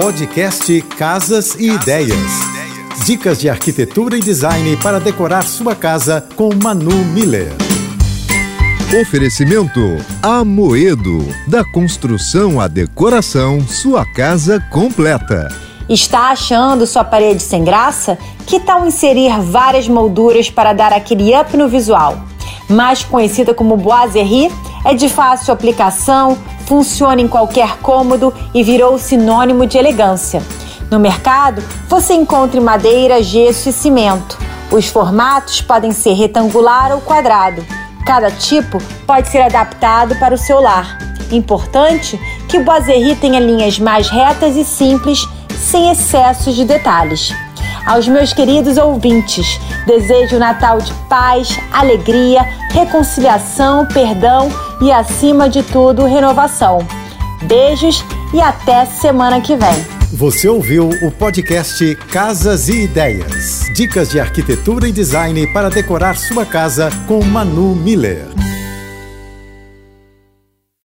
Podcast Casas e Ideias. Dicas de arquitetura e design para decorar sua casa com Manu Miller. Oferecimento Amoedo. Da construção à decoração, sua casa completa. Está achando sua parede sem graça? Que tal inserir várias molduras para dar aquele up no visual? Mais conhecida como boiserie, é de fácil aplicação, funciona em qualquer cômodo e virou sinônimo de elegância. No mercado, você encontra madeira, gesso e cimento. Os formatos podem ser retangular ou quadrado. Cada tipo pode ser adaptado para o seu lar. Importante que o boiserie tenha linhas mais retas e simples, sem excessos de detalhes. Aos meus queridos ouvintes, desejo um Natal de paz, alegria, reconciliação, perdão e, acima de tudo, renovação. Beijos e até semana que vem. Você ouviu o podcast Casas e Ideias. Dicas de arquitetura e design para decorar sua casa com Manu Miller.